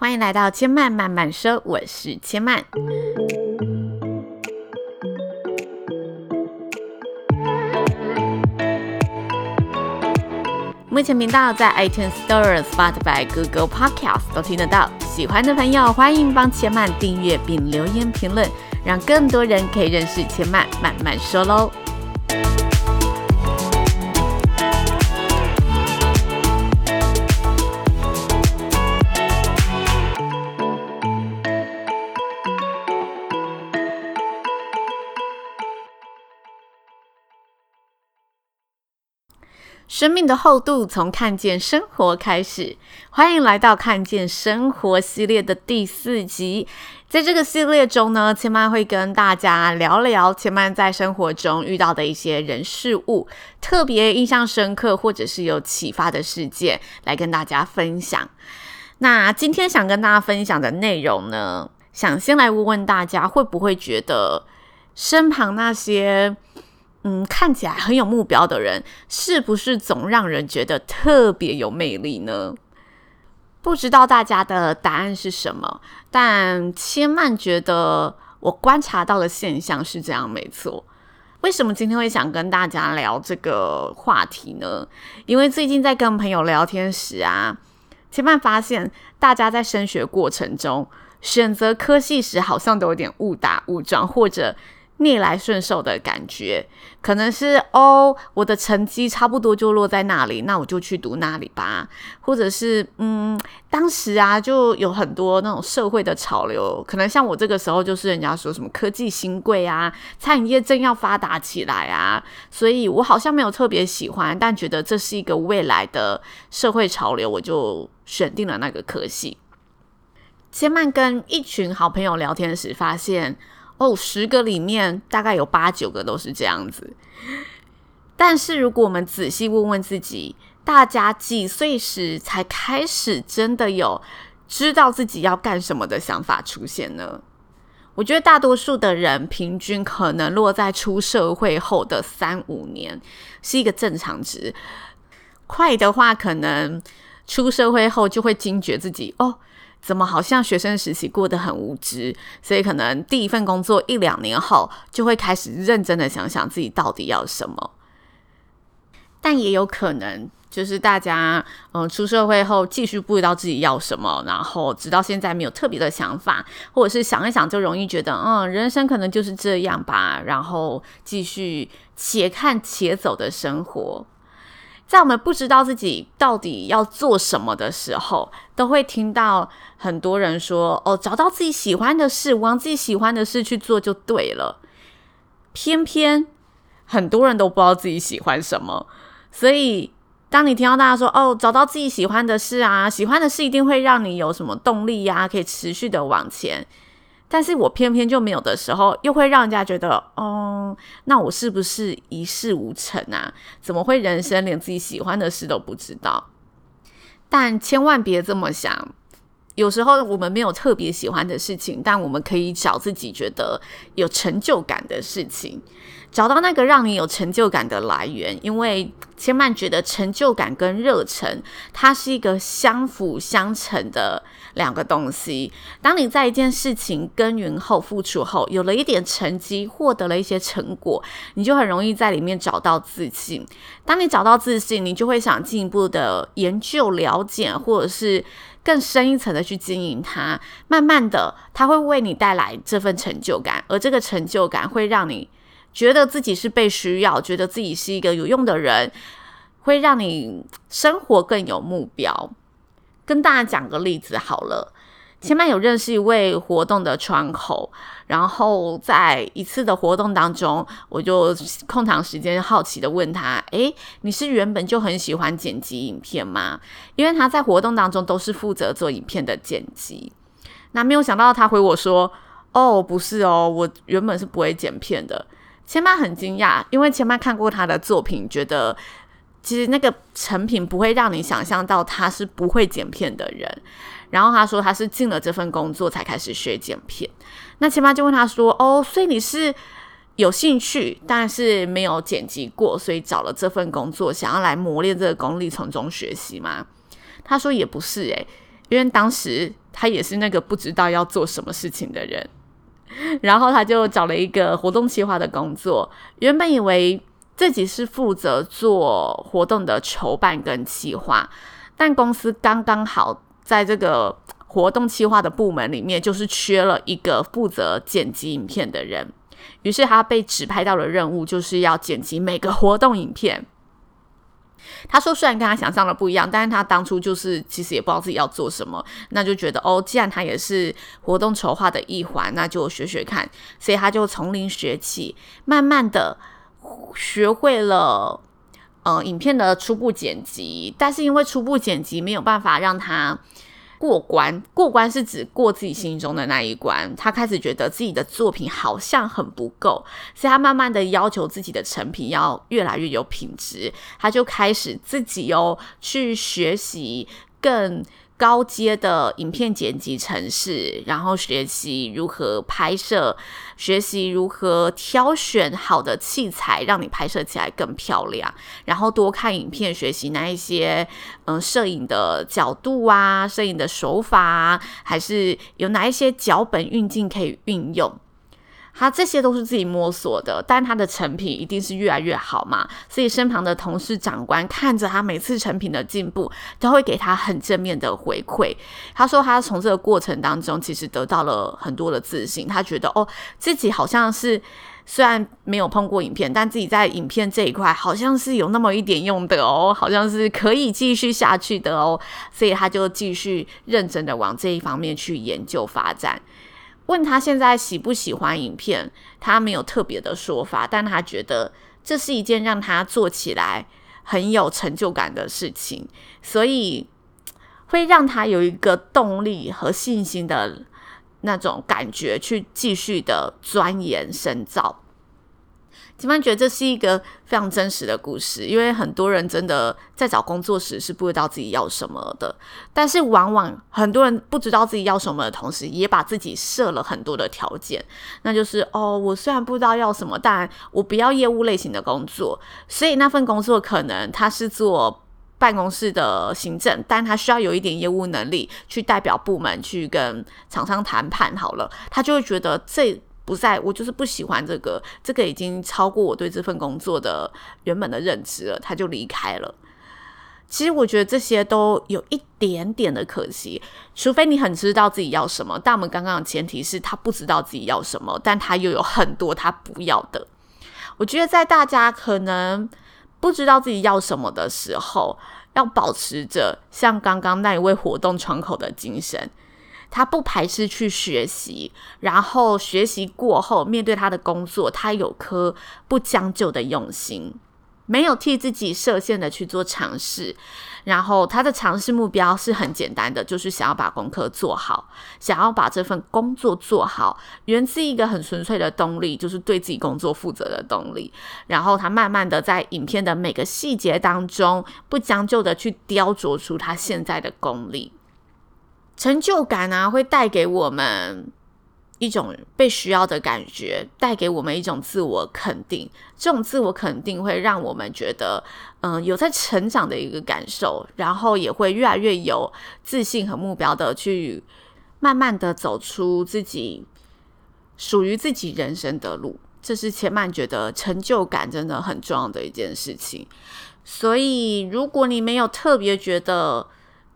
欢迎来到千嫚慢慢说，我是千嫚。目前频道在 iTunes Store、Spotify、Google Podcast 都听得到。喜欢的朋友，欢迎帮千嫚订阅并留言评论，让更多人可以认识千嫚慢慢说喽。生命的厚度从看见生活开始，欢迎来到看见生活系列的第四集。在这个系列中呢，千曼会跟大家聊聊千曼在生活中遇到的一些人事物，特别印象深刻或者是有启发的事件，来跟大家分享。那今天想跟大家分享的内容呢，想先来问问大家，会不会觉得身旁那些嗯，看起来很有目标的人，是不是总让人觉得特别有魅力呢？不知道大家的答案是什么，但千嫚觉得我观察到的现象是这样，没错。为什么今天会想跟大家聊这个话题呢？因为最近在跟朋友聊天时啊，千嫚发现大家在升学过程中选择科系时，好像都有点误打误撞，或者。逆来顺受的感觉，可能是哦，我的成绩差不多就落在那里，那我就去读那里吧。或者是嗯，当时啊，就有很多那种社会的潮流，可能像我这个时候，就是人家说什么科技新贵啊，餐饮业正要发达起来啊，所以我好像没有特别喜欢，但觉得这是一个未来的社会潮流，我就选定了那个科系。千嫚跟一群好朋友聊天时发现。哦，十个里面大概有八九个都是这样子。但是如果我们仔细问问自己，大家几岁时才开始真的有知道自己要干什么的想法出现呢？我觉得大多数的人平均可能落在出社会后的三五年是一个正常值。快的话，可能出社会后就会惊觉自己哦。怎么好像学生时期过得很无知？所以可能第一份工作一两年后，就会开始认真的想想自己到底要什么。但也有可能就是大家嗯出社会后继续不知道自己要什么，然后直到现在没有特别的想法，或者是想一想就容易觉得嗯人生可能就是这样吧，然后继续且看且走的生活。在我们不知道自己到底要做什么的时候，都会听到很多人说：“哦，找到自己喜欢的事，往自己喜欢的事去做就对了。”偏偏很多人都不知道自己喜欢什么，所以当你听到大家说：“哦，找到自己喜欢的事啊，喜欢的事一定会让你有什么动力呀，可以持续的往前。”但是我偏偏就没有的时候，又会让人家觉得，哦，那我是不是一事无成啊？怎么会人生连自己喜欢的事都不知道？但千万别这么想。有时候我们没有特别喜欢的事情，但我们可以找自己觉得有成就感的事情。找到那个让你有成就感的来源，因为千万觉得成就感跟热忱，它是一个相辅相成的两个东西。当你在一件事情耕耘后、付出后，有了一点成绩，获得了一些成果，你就很容易在里面找到自信。当你找到自信，你就会想进一步的研究、了解，或者是更深一层的去经营它。慢慢的，它会为你带来这份成就感，而这个成就感会让你。觉得自己是被需要，觉得自己是一个有用的人，会让你生活更有目标。跟大家讲个例子好了，千嫚有认识一位活动的窗口，然后在一次的活动当中，我就空档时间好奇的问他：“诶，你是原本就很喜欢剪辑影片吗？”因为他在活动当中都是负责做影片的剪辑。那没有想到他回我说：“哦，不是哦，我原本是不会剪片的。”千嫚很惊讶，因为千嫚看过他的作品，觉得其实那个成品不会让你想象到他是不会剪片的人。然后他说他是进了这份工作才开始学剪片。那千妈就问他说：“哦，所以你是有兴趣，但是没有剪辑过，所以找了这份工作，想要来磨练这个功力，从中学习吗？”他说也不是诶、因为当时他也是那个不知道要做什么事情的人。然后他就找了一个活动企划的工作，原本以为自己是负责做活动的筹办跟企划，但公司刚刚好在这个活动企划的部门里面，就是缺了一个负责剪辑影片的人，于是他被指派到了任务，就是要剪辑每个活动影片。他说：“虽然跟他想象的不一样，但是他当初就是其实也不知道自己要做什么，那就觉得哦，既然他也是活动筹划的一环，那就学学看。所以他就从零学起，慢慢的学会了，呃，影片的初步剪辑。但是因为初步剪辑没有办法让他。”过关，过关是指过自己心中的那一关。他开始觉得自己的作品好像很不够，所以他慢慢的要求自己的成品要越来越有品质。他就开始自己哦去学习更。高阶的影片剪辑程式，然后学习如何拍摄，学习如何挑选好的器材，让你拍摄起来更漂亮。然后多看影片，学习哪一些嗯摄影的角度啊，摄影的手法，还是有哪一些脚本运镜可以运用。他这些都是自己摸索的，但他的成品一定是越来越好嘛。所以身旁的同事、长官看着他每次成品的进步，都会给他很正面的回馈。他说，他从这个过程当中，其实得到了很多的自信。他觉得，哦，自己好像是虽然没有碰过影片，但自己在影片这一块好像是有那么一点用的哦，好像是可以继续下去的哦。所以他就继续认真的往这一方面去研究发展。问他现在喜不喜欢影片，他没有特别的说法，但他觉得这是一件让他做起来很有成就感的事情，所以会让他有一个动力和信心的那种感觉，去继续的钻研深造。千曼觉得这是一个非常真实的故事，因为很多人真的在找工作时是不知道自己要什么的，但是往往很多人不知道自己要什么的同时，也把自己设了很多的条件，那就是哦，我虽然不知道要什么，但我不要业务类型的工作，所以那份工作可能他是做办公室的行政，但他需要有一点业务能力去代表部门去跟厂商谈判，好了，他就会觉得这。不在，我就是不喜欢这个，这个已经超过我对这份工作的原本的认知了，他就离开了。其实我觉得这些都有一点点的可惜，除非你很知道自己要什么。但我们刚刚的前提是他不知道自己要什么，但他又有很多他不要的。我觉得在大家可能不知道自己要什么的时候，要保持着像刚刚那一位活动窗口的精神。他不排斥去学习，然后学习过后面对他的工作，他有颗不将就的用心，没有替自己设限的去做尝试。然后他的尝试目标是很简单的，就是想要把功课做好，想要把这份工作做好，源自一个很纯粹的动力，就是对自己工作负责的动力。然后他慢慢的在影片的每个细节当中，不将就的去雕琢出他现在的功力。成就感啊，会带给我们一种被需要的感觉，带给我们一种自我肯定。这种自我肯定会让我们觉得，嗯，有在成长的一个感受，然后也会越来越有自信和目标的去慢慢的走出自己属于自己人生的路。这是千曼觉得成就感真的很重要的一件事情。所以，如果你没有特别觉得，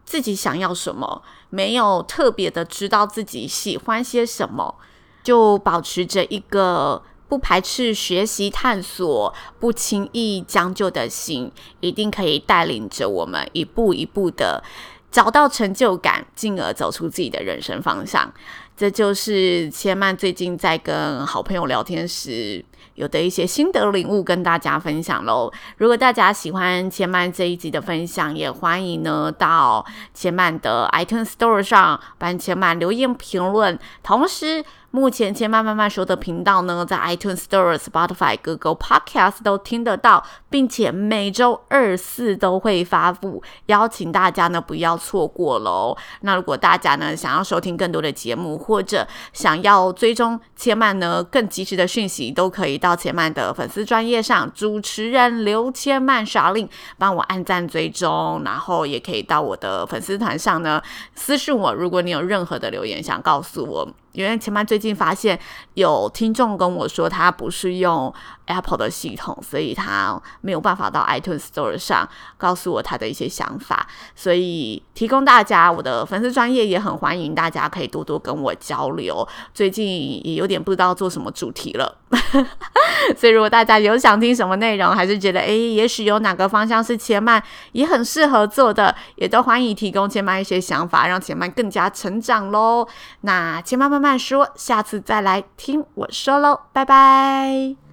自己想要什么，没有特别的知道自己喜欢些什么，就保持着一个不排斥学习探索、不轻易将就的心，一定可以带领着我们一步一步的找到成就感，进而走出自己的人生方向。这就是千曼最近在跟好朋友聊天时，有的一些心得领悟跟大家分享喽。如果大家喜欢千曼这一集的分享，也欢迎呢到千曼的 iTunes Store 上帮千曼留言评论，同时目前千嫚慢慢说的频道呢，在 iTunes Store、Spotify、Google Podcast 都听得到，并且每周二四都会发布，邀请大家呢不要错过喽。那如果大家呢想要收听更多的节目，或者想要追踪千曼呢更及时的讯息，都可以到千曼的粉丝专业上，主持人刘千嫚 Charlene 帮我按赞追踪，然后也可以到我的粉丝团上呢私信我，如果你有任何的留言想告诉我。因为前面最近发现有听众跟我说，他不是用 Apple 的系统，所以他没有办法到 iTunes Store 上告诉我他的一些想法，所以提供大家我的粉丝专业也很欢迎，大家可以多多跟我交流。最近也有点不知道做什么主题了，所以如果大家有想听什么内容，还是觉得诶，也许有哪个方向是千嫚也很适合做的，也都欢迎提供千嫚一些想法，让千嫚更加成长喽。那千嫚慢慢说，下次再来听我说喽，拜拜。